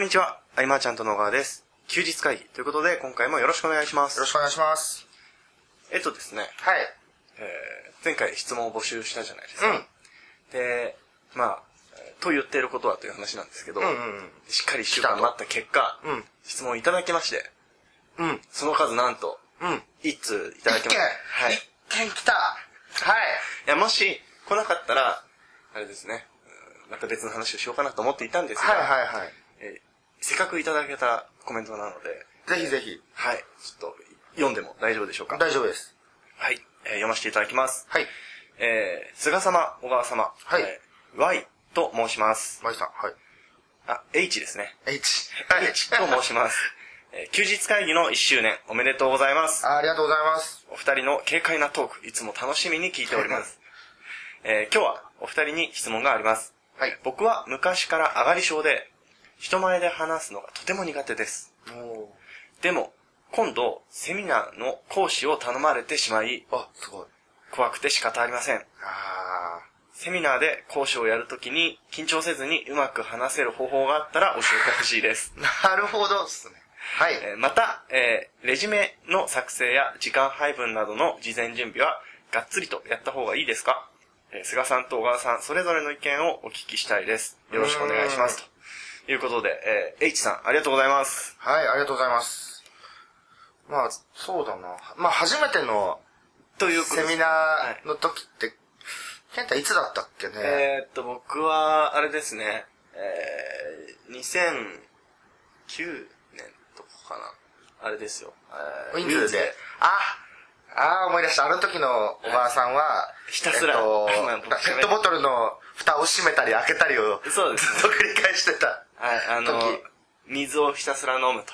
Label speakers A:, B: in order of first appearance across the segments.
A: こんにちは、あいまーちゃんと野川です。休日会議ということで、今回もよろしくお願いします。
B: よろしくお願いします。
A: えっとですね、
B: はい。
A: えー前回質問を募集したじゃないですか。
B: うん。
A: で、まあ、えーと言っていることはという話なんですけど、
B: うんうんうん
A: しっかり一週間待った結果、
B: うん
A: 質問いただきまして、
B: うん。
A: その数なんと、
B: うん。
A: 一通いただきました。はい。い
B: 一件来たはい。
A: や、もし来なかったら、あれですね、うんまた別の話をしようかなと思っていたんですが、
B: はいはいはい。
A: えーせっかくいただけたコメントなので、
B: ぜひぜひ。
A: はい、ちょっと読んでも大丈夫でしょうか？
B: 大丈夫です。
A: はい、えー読ませていただきます。
B: はい。
A: えー、菅様、小川様、
B: はい
A: えー Y と申します。
B: マイさん、はい。
A: あ、H ですね。
B: H。
A: H と申します。えー休日会議の1周年おめでとうございます。
B: あありがとうございます。
A: お二人の軽快なトーク、いつも楽しみに聞いております。えー今日はお二人に質問があります。
B: はい。
A: 僕は昔から上がり症で、人前で話すのがとても苦手です。
B: お
A: でも、今度、セミナーの講師を頼まれてしまい、
B: あ、すごい。
A: 怖くて仕方ありません。
B: あ
A: セミナーで講師をやるときに、緊張せずにうまく話せる方法があったら教えてほしいです。
B: あ。なるほどっすね。はい。
A: えーまた、えーレジュメの作成や時間配分などの事前準備は、がっつりとやった方がいいですか？えー菅さんと小川さん、それぞれの意見をお聞きしたいです。よろしくお願いします。ということで、えー H さん、ありがとうございます。
B: はい、ありがとうございます。まあ、そうだな。まあ、初めての
A: という
B: セミナーの時って、ケンタいつだったっけね？
A: えーっと、僕は、あれですね、えー、2009年とかかな。あれですよ。え
B: ウィンズで。あ、ああ、思い出した。あの時のおばあさんは、
A: ひたすら
B: えっと ペットボトルの蓋を閉めたり開けたりを、
A: そうですね
B: ずっと繰り返してた。
A: はい、あの
B: 時、
A: 水をひたすら飲むと。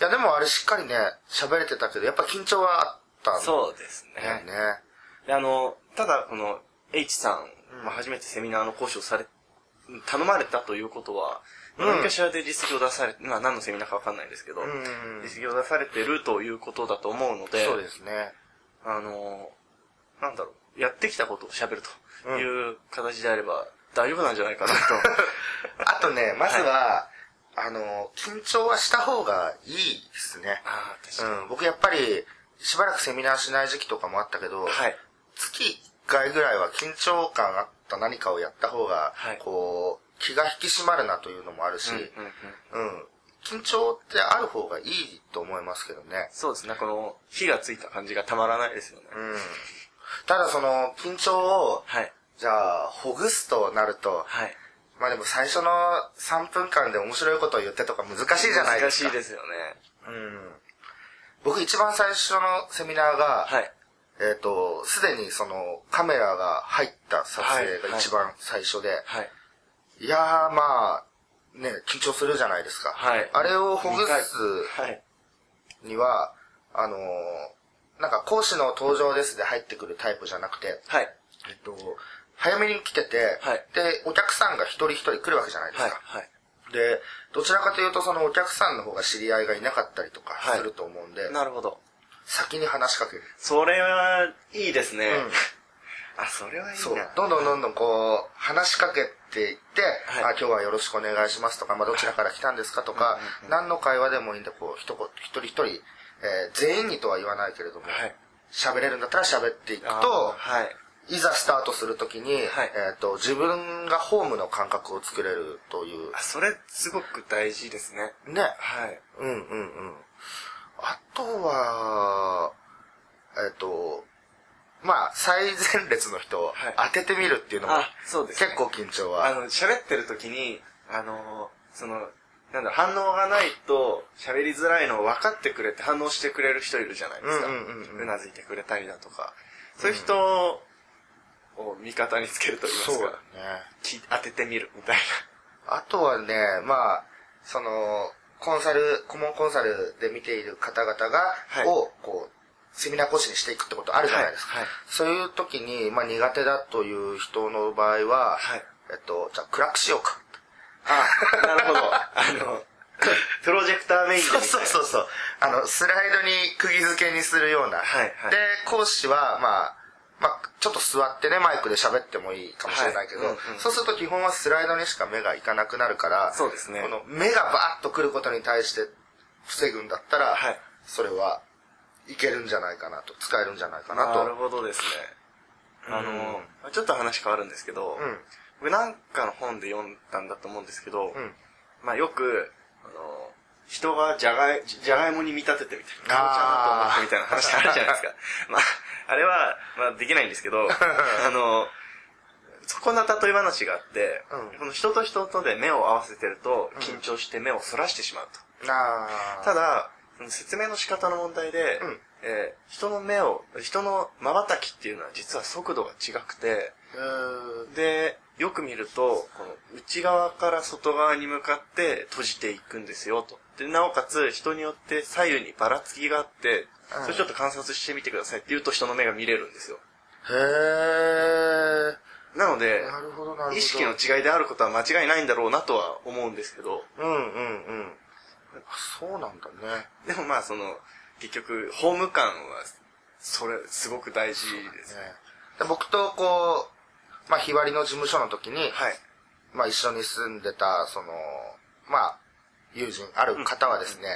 B: いや、でもあれしっかりね、喋れてたけど、やっぱ緊張はあったん
A: そうですね。
B: ね。
A: であの、ただこの H さん、まあ、初めてセミナーの講師をされ、頼まれたということは、
B: うん
A: 何かしらで実績を出されて、まあ何のセミナーかわかんないですけど、
B: ん
A: 実績を出されてるということだと思うので、
B: そうですね。
A: あの、なんだろう、やってきたことを喋るという形であれば大丈夫なんじゃないかなと。
B: あとね、まずは、あの、緊張はした方がいいですね。
A: ああ、確かに。
B: うん、僕やっぱり、しばらくセミナーしない時期とかもあったけど、
A: はい。
B: 月1回ぐらいは緊張感あった何かをやった方が、
A: はい
B: こう、気が引き締まるなというのもあるし、
A: うんうんうん
B: うん緊張ってある方がいいと思いますけどね。
A: そうですね、この火がついた感じがたまらないですよね。
B: うん。ただその、緊張を、
A: はい。
B: じゃあ、ほぐすとなると、
A: はい。
B: まあでも最初の3分間で面白いことを言ってとか難しいじゃないですか。
A: 難しいですよね。
B: うん。僕一番最初のセミナーが、
A: はい。
B: えっ、と、すでにそのカメラが入った撮影が一番最初で、
A: はい。
B: い、やーまあ、ね、緊張するじゃないですか。
A: はい
B: あれをほぐす
A: はい。
B: には、あのーなんか講師の登場ですで入ってくるタイプじゃなくて、
A: はい。
B: えっと、早めに来てて、
A: はい
B: で、お客さんが一人一人来るわけじゃないです
A: はい。
B: か。
A: はい。
B: で、どちらかというとそのお客さんの方が知り合いがいなかったりとか
A: はい
B: すると思うんで、
A: なるほど。
B: 先に話しかける。
A: それはいいですね。
B: うん
A: あ、それはいい
B: そう
A: な。。
B: どんどんどんどんこう、話しかけていって、
A: はい
B: あ、今日はよろしくお願いしますとか、まあ、どちらから来たんですかとか、何の会話でもいいんで、こう、一言一人一人、えー全員にとは言わないけれども
A: はい、
B: 喋、れるんだったら喋っていくと、
A: はい。
B: いざスタートするときに、
A: はい
B: えっ、と、自分がホームの感覚を作れるという
A: あ、、それすごく大事ですね。
B: ね。
A: はい。
B: うんうんうん。あとは、えっ、と、まあ、最前列の人を
A: はい
B: 当ててみるっていうのも、
A: あ、そうですね。
B: 結構緊張は。
A: あの、喋ってる時に、あの、その、なんだ反応がないと喋りづらいのを分かってくれて反応してくれる人いるじゃないですか。
B: うんうんうんうん
A: なずいてくれたりだとか。そういう人を味方につけると言います
B: そうね。
A: き当ててみるみたい
B: あとはね、まあ、その、コンサル、顧問コンサルで見ている方々が、
A: はい
B: を、こう、セミナー講師にしていくってことあるじゃないですか。
A: はいはい
B: そういう時に、まあ苦手だという人の場合は、
A: はい
B: えっと、じゃあ暗くしようか。
A: な。あ、なるほど。あの、プロジェクターメインでみたいな。
B: そうそうそう。あの、スライドに釘付けにするような。
A: はいはい
B: で、講師は、まあ、まあ、ちょっと座ってね、マイクで喋ってもいいかもしれないけど、
A: はいうんうん
B: そうすると基本はスライドにしか目がいかなくなるから、
A: そうですね
B: この目がバーッと来ることに対して防ぐんだったら、
A: はい
B: それはいけるんじゃないかなと、使えるんじゃないかなと。
A: なるほどですね。あの、ちょっと話変わるんですけど、
B: うん。
A: 僕なんかの本で読んだんだと思うんですけど、
B: うん。
A: まあよく、あの、人がじゃがい、じゃがいもに見立ててみたいな。かぼちゃだと思ってみたいな話あるじゃないですか。まあ、あれは、まあできないんですけど、あの、そこな例え話があって、
B: うん
A: この人と人とで目を合わせてると、緊張して目をそらしてしまうと。
B: なあ。
A: ただ、説明の仕方の問題で、
B: うん
A: えー人の目を、人の瞬きっていうのは実は速度が違くて、で、よく見ると、この内側から外側に向かって閉じていくんですよと。で、なおかつ人によって左右にばらつきがあって、
B: うん
A: それちょっと観察してみてくださいって言うと人の目が見れるんですよ。
B: へえ。
A: なので。意識の違いであることは間違いないんだろうなとは思うんですけど、
B: うんうんうん。そうなんだね。
A: でもまあその、結局、ホーム感は、それ、すごく大事ですね。
B: ねで僕とこう、まあ、日割りの事務所の時に、
A: はい。
B: まあ、一緒に住んでた、その、まあ、友人、ある方はですね、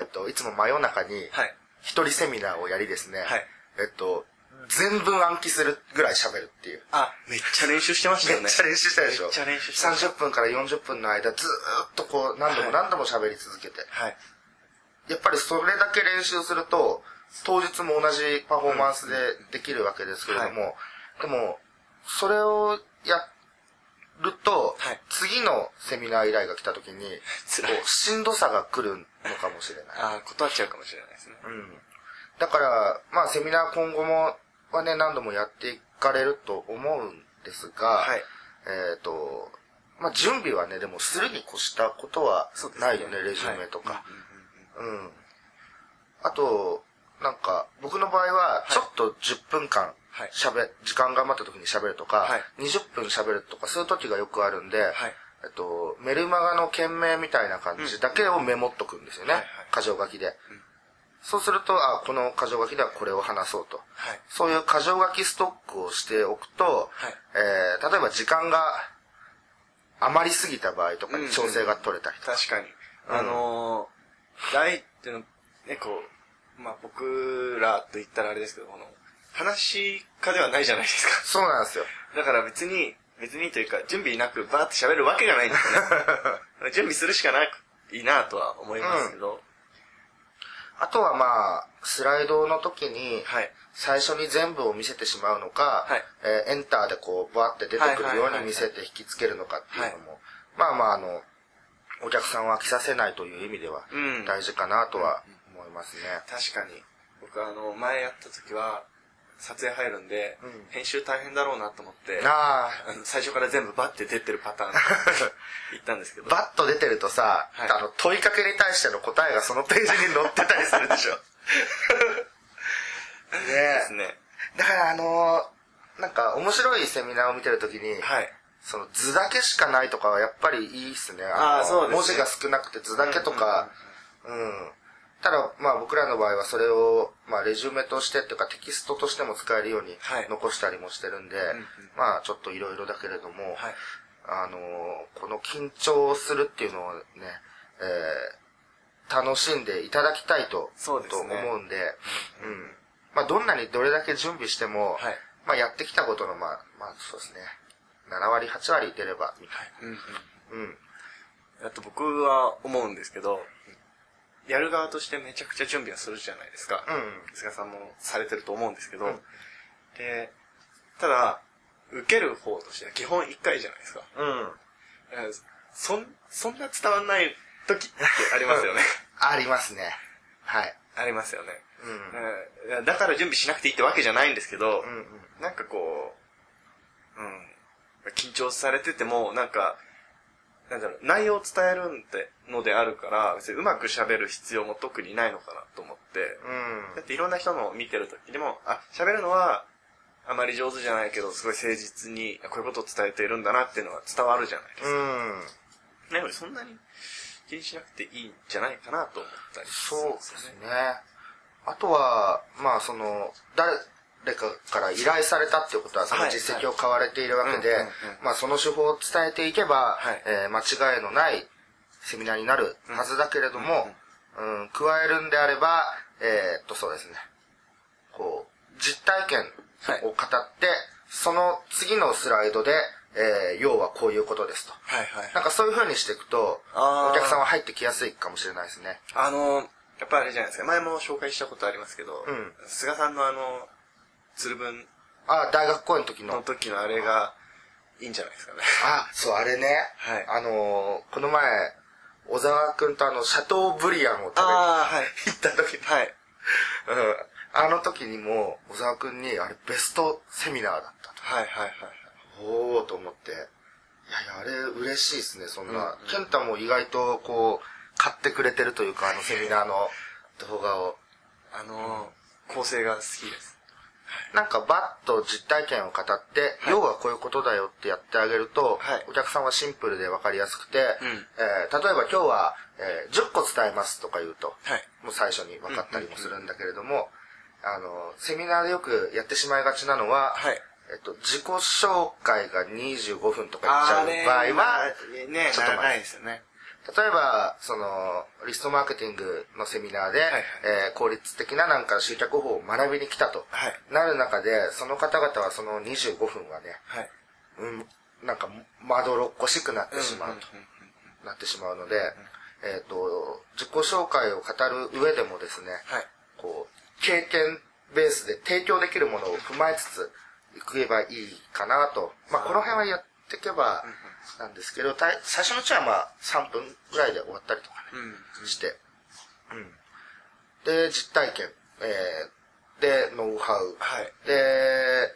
B: えっと、いつも真夜中に、
A: はい。
B: 一人セミナーをやりですね、
A: はい
B: えっと、全文暗記するぐらい喋るっていう。
A: あ、めっちゃ練習してましたよね。
B: めっちゃ練習したでしょ
A: めっちゃ練習した。
B: 30分から40分の間ずーっとこう何度も何度も喋り続けて、
A: はい。
B: やっぱりそれだけ練習すると当日も同じパフォーマンスでできるわけですけれども、でもそれをやると、
A: はい
B: 次のセミナー依頼が来た時に しんどさが来るのかもしれない、
A: あ断っちゃうかもしれないですね。
B: うん、だからまあセミナー今後もはね何度もやっていかれると思うんですが、
A: はい。
B: えっ、と、まあ、準備はね、でもするに越したことはないよね、レジュメとか。
A: はい
B: うん。あと、なんか、僕の場合は、ちょっと10分間
A: はい、
B: 喋、時間が余った時に喋るとか、
A: はい
B: 20分喋るとか、そういう時がよくあるんで、
A: はい。
B: えっと、メルマガの件名みたいな感じだけをメモっとくんですよね。箇条書きで。そうすると、あ、この箇条書きではこれを話そうと。
A: はい。
B: そういう箇条書きストックをしておくと、
A: はい
B: えー例えば時間が余りすぎた場合とかに調整が取れたりとか。
A: 確かに。
B: うん
A: あのー、大っていうの、ね、こう、まあ僕らと言ったらあれですけど、この、話家ではないじゃないですか。
B: そうなんですよ。
A: だから別に、別にというか、準備なくバーって喋るわけがないんですよね。準備するしかないいいなとは思いますけど、
B: あとはまあ、スライドの時に、
A: はい。
B: 最初に全部を見せてしまうのか、
A: はい
B: えーエンターでこう、バーって出てくるように見せて引きつけるのかっていうのも、まあまああの、お客さんを飽きさせないという意味では
A: うん
B: 大事かなとは思いますね。
A: 確かに。僕あの、前やった時は、撮影入るんで、
B: うん
A: 編集大変だろうなと思って、
B: あ
A: 最初から全部バッて出てるパターン 言ったんですけ
B: あ、
A: ど。
B: バッと出てるとさ、
A: はい
B: あの、問いかけに対しての答えがそのページに載ってたりするでしょ。
A: で
B: ね
A: すね。
B: だからあのーなんか面白いセミナーを見てるときに、
A: はい。
B: その図だけしかないとかはやっぱりいいっすね。の
A: あーそうですね
B: 文字が少なくて図だけとか、うん。ただ、まあ僕らの場合はそれを、まあレジュメとしてっていうかテキストとしても使えるように
A: はい
B: 残したりもしてるんで、
A: んうん
B: まあちょっといろいろだけれども、
A: はい。
B: あのーこの緊張するっていうのをね、えー楽しんでいただきたいと、
A: そうですね
B: と思うんで、うん。まあどんなにどれだけ準備しても、
A: はい
B: まあやってきたことの、まあ、まあそうですね、7割、8割出れば、みたい
A: うんうん。
B: な。うん。
A: あと僕は思うんですけど、やる側としてめちゃくちゃ準備はするじゃないですか。
B: うん。
A: 菅さんもされてると思うんですけど、
B: うん
A: で、ただ、受ける方としては基本1回じゃないですか。
B: うん。
A: えーそん、そんな伝わんない時ってありますよね。
B: ありますね。はい。
A: ありますよね。
B: うん。
A: うんだから準備しなくていいってわけじゃないんですけど、
B: うんうん。
A: なんかこう、うん、緊張されてても、なんか、なんだろう、内容を伝えるんってのであるから、別にうまく喋る必要も特にないのかなと思って、
B: うん
A: だっていろんな人のを見てる時でも、あ、喋るのは、あまり上手じゃないけど、すごい誠実に、こういうことを伝えているんだなっていうのは伝わるじゃないですか。
B: うん。
A: なので、そんなに気にしなくていいんじゃないかなと思ったりするん
B: そうで
A: ですよね。
B: すね。あとは、まあその、誰、誰かから依頼されたっていうことは、その実績を買われているわけでまあその手法を伝えていけば
A: はい、
B: えー間違いのないセミナーになるはずだけれども、うん、加えるんであれば、えーっと、そうですね。こう、実体験を語って、その次のスライドで、えー要はこういうことですと。
A: はいはい。
B: なんかそういう風にしていくと、お客さんは入ってきやすいかもしれないですね。
A: あの、やっぱあれじゃないですか。前も紹介したことありますけど、
B: うん
A: 菅さんのあの、鶴文
B: あ、大学公演の時
A: の
B: の。
A: 時のあれがいいんじゃないですかね。
B: あ、そう、あれね。
A: はい
B: あのーこの前、小沢くんとあの、シャトーブリアンを食べに
A: はい。
B: 行った時に、
A: はい。
B: うん。あの時にも、小沢くんに、あれ、ベストセミナーだったと。
A: はいはいはい。
B: おーと思って。いやいや、あれ嬉しいですね、そんな。
A: うんうん
B: ケンタも意外と、こう、買ってくれてるというか、あのセミナーの動画を。
A: あの、構成が好きです。
B: なんかバッと実体験を語って、要はこういうことだよってやってあげると、
A: はい
B: お客さんはシンプルで分かりやすくて、
A: ん
B: えー例えば今日は、えー10個伝えますとか言うと、
A: はい。
B: もう最初に分かったりもするんだけれども、あの、セミナーでよくやってしまいがちなのは、
A: はい。
B: えっと、自己紹介が25分とか言っちゃう場合は、
A: ね、
B: ちょっと前
A: ですよね。
B: 例えば、その、リストマーケティングのセミナーで、
A: はい
B: えー効率的ななんか集客法を学びに来たと、
A: はい。
B: なる中で、その方々はその25分はね、
A: はい。
B: うん、なんか、まどろっこしくなってしまうと、なってしまうので、えっ、と、自己紹介を語る上でもですね、
A: はい。
B: こう、経験ベースで提供できるものを踏まえつつ、いけばいいかなと。まあ、この辺はやっていけばなんですけど、最初のうちはまあ、3分ぐらいで終わったりとかね、
A: うん。
B: して、うん。で、実体験、えー、で、ノウハウ、
A: はい。
B: で、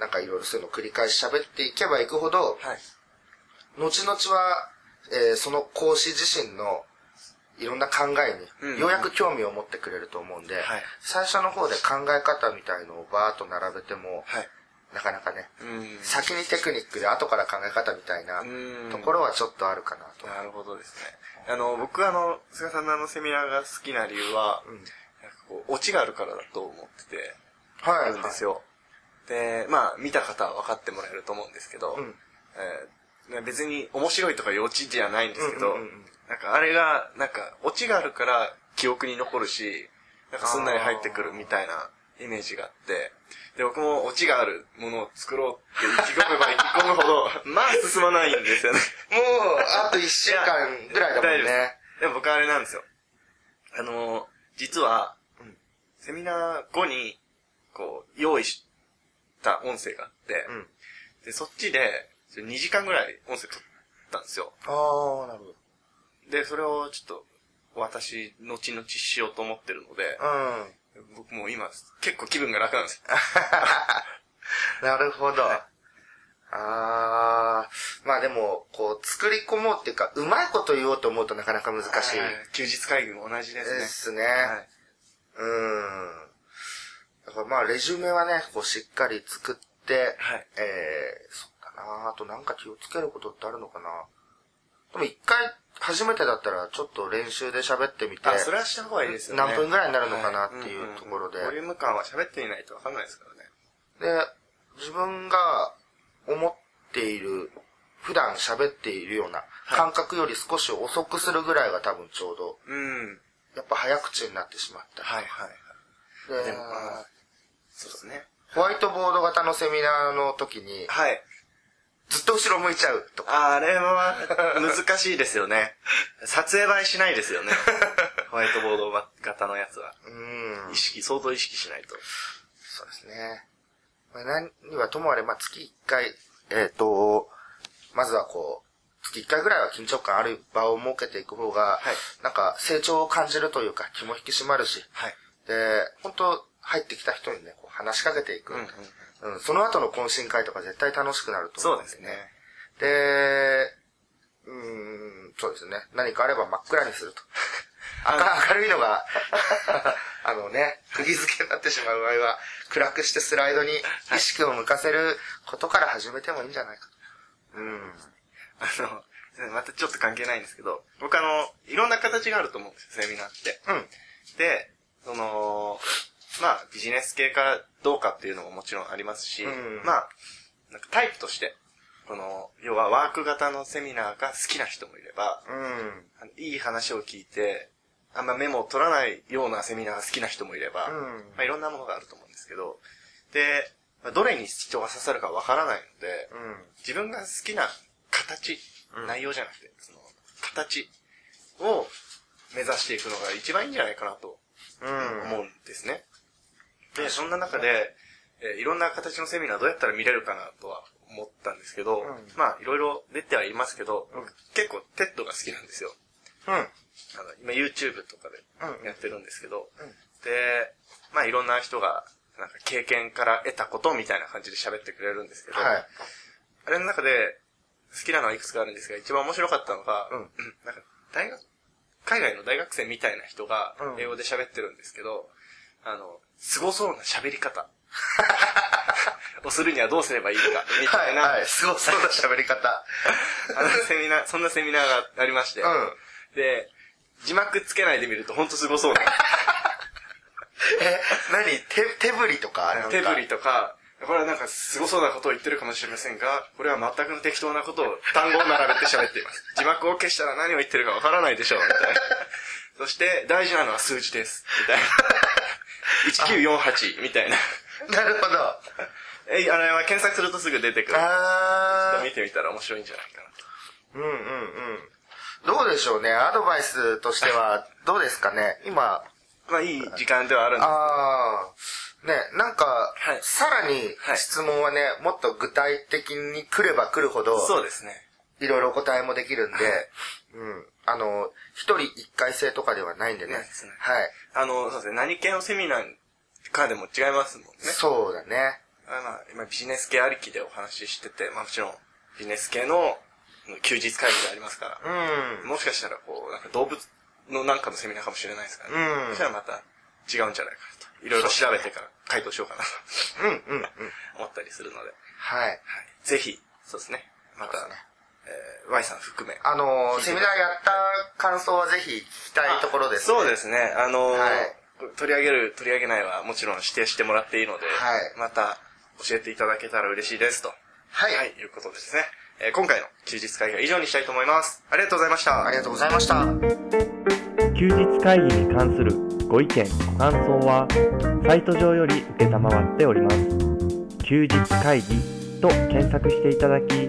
B: なんかいろいろそういうのを繰り返し喋っていけばいくほど、
A: はい。
B: 後々は、えーその講師自身のいろんな考え
A: うん
B: にようやく興味を持ってくれると思うんで、
A: はい
B: 最初の方で考え方みたいのをバーッと並べても、
A: はい。
B: なかなかね、
A: うん。
B: 先にテクニックで後から考え方みたいな
A: うん
B: ところはちょっとあるかなと。
A: なるほどですね。あの、僕あの、菅さんのあのセミナーが好きな理由は、
B: うん
A: なんかこう、オチがあるからだと思ってて、
B: はい。
A: あるんですよ。で、まあ、見た方は分かってもらえると思うんですけど、
B: うん
A: えー別に面白いとかいうオチじゃないんですけど、
B: うんうんうんうん
A: なんかあれが、なんか、オチがあるから記憶に残るし、なんかすんなり入ってくるみたいなイメージがあって、で、僕もオチがあるものを作ろうって意気込めば意気込むほど、まあ進まないんですよね。
B: もう、あと1週間ぐらいだもんね。
A: でも僕あれなんですよ。あの、実は、
B: うん
A: セミナー後に、こう、用意した音声があって、
B: うん。
A: で、そっちで、2時間ぐらい音声撮ったんですよ。
B: ああ、なるほど。
A: で、それをちょっと、私、後々しようと思ってるので、
B: うん。
A: 僕も今、結構気分が楽なんですよ。
B: なるほど。ああ、まあでも、こう、作り込もうっていうか、うまいこと言おうと思うとなかなか難しい
A: はい休日会議も同じで
B: ですす
A: ね。
B: ね。
A: はい。
B: うん。だからまあ、レジュメはね、こう、しっかり作って、
A: はい
B: えー、そうだなあとなんか気をつけることってあるのかなでも一回、初めてだったら、ちょっと練習で喋ってみて、
A: あ、それはした方がいいですよね。
B: 何分ぐらいになるのかなっていうところで
A: ボリューム感は喋ってみないとわかんないですからね。
B: で、自分が思っている、普段喋っているような感覚より少し遅くするぐらいが多分ちょうど、
A: うん。
B: やっぱ早口になってしまった。
A: はいはいはい。
B: で
A: でもまあそうですね。
B: ホワイトボード型のセミナーの時に、
A: はい。
B: ずっと後ろ向いちゃうとか。
A: あれは難しいですよね。撮影映えしないですよね。ホワイトボード型のやつは。
B: うん
A: 意。識、相当意識しないと。
B: そうですね。まあ、何にはともあれ、まあ、月1回、えっ、と、まずはこう、月1回ぐらいは緊張感ある場を設けていく方が、
A: はい
B: なんか成長を感じるというか気も引き締まるし、
A: はい。
B: で、本当入ってきた人にね、こう話しかけていく、
A: うん
B: う
A: うんん
B: その後の懇親会とか絶対楽しくなると
A: そ
B: 思うん
A: うですね。
B: で、うーん、そうですね。何かあれば真っ暗にすると。明明るいのが、あのね、釘付けになってしまう場合は、暗くしてスライドに意識を向かせることから始めてもいいんじゃないかと。うん。
A: あの、またちょっと関係ないんですけど、僕あの、いろんな形があると思うんですよ、セミナーって。
B: うん。
A: で、その、まあ、ビジネス系かどうかっていうのももちろんありますし、
B: うん
A: まあ、なんかタイプとして、この、要はワーク型のセミナーが好きな人もいれば、
B: うん。
A: いい話を聞いて、あんまメモを取らないようなセミナーが好きな人もいれば、
B: うん
A: まあ、いろんなものがあると思うんですけど、で、まあどれに人が刺さるかわからないので、
B: うん。
A: 自分が好きな形、
B: うん
A: 内容じゃなくて、その、形を目指していくのが一番いいんじゃないかなと
B: うん。
A: 思うんですね。で、そんな中で、えーいろんな形のセミナーどうやったら見れるかなとは思ったんですけど、
B: うん
A: まあ、いろいろ出てはいますけど、
B: うん
A: 結構 TED が好きなんですよ。
B: うん。
A: あの今 YouTube とか
B: うん
A: でやってるんですけど、
B: うん
A: で、まあいろんな人が、なんか経験から得たことみたいな感じで喋ってくれるんですけど、
B: はい。
A: あれの中で好きなのはいくつかあるんですが、一番面白かったのが、
B: うん
A: なんか大学、海外の大学生みたいな人が
B: うん
A: 英語で喋ってるんですけど、あの、凄そうな喋り方 をするにはどうすればいいか、みたいな、
B: はい。すごそうな喋り方。
A: あのセミナー、そんなセミナーがありまして、
B: うん。
A: で、字幕つけないで見るとほんと凄そうな。
B: え、何？手、手振りとか
A: 手振りとか、これはなんか凄そうなことを言ってるかもしれませんが、これは全くの適当なことを単語を並べて喋っています。字幕を消したら何を言ってるかわからないでしょう、みたいな。そして、大事なのは数字です、みたいな。1948みたいな。
B: なるほど。
A: え、あれは検索するとすぐ出てくる。
B: あー。
A: 見てみたら面白いんじゃないかなと。
B: うんうんうん。どうでしょうね。アドバイスとしては、どうですかね。今、
A: まあいい時間ではあるんです
B: あー。ね、なんか、
A: はい
B: さらに
A: はい
B: 質問はね、もっと具体的に来れば来るほど、
A: そうですね。
B: いろいろお答えもできるんで、
A: は い
B: うん。あの、一人一回制とかではないんでね。はい。
A: あの、そうですね。何系のセミナーかでも違いますもんね。
B: そうだね。
A: あまあ、今ビジネス系ありきでお話ししてて、まあもちろんビジネス系の休日会議がありますから、
B: うん。
A: もしかしたらこう、なんか動物のなんかのセミナーかもしれないですからね。
B: うん
A: そしたらまた違うんじゃないかなと。いろいろ調べてから回答しようかなと
B: うんうんうん。
A: 思ったりするので、
B: はい。
A: はい、ぜひ、そうですね。また、
B: ね
A: えー Y さん含め。
B: あの、セミナーやった感想はぜひ聞きたいところです、ね。
A: そうですね。あのー
B: はい
A: 取り上げる、取り上げないはもちろん指定してもらっていいので、
B: はい
A: また教えていただけたら嬉しいですと。
B: はい。
A: はい、いうことでですね。えー今回の休日会議は以上にしたいと思います。ありがとうございました。
B: ありがとうございました。
C: 休日会議に関するご意見ご感想はサイト上より承っております休日会議と検索していただき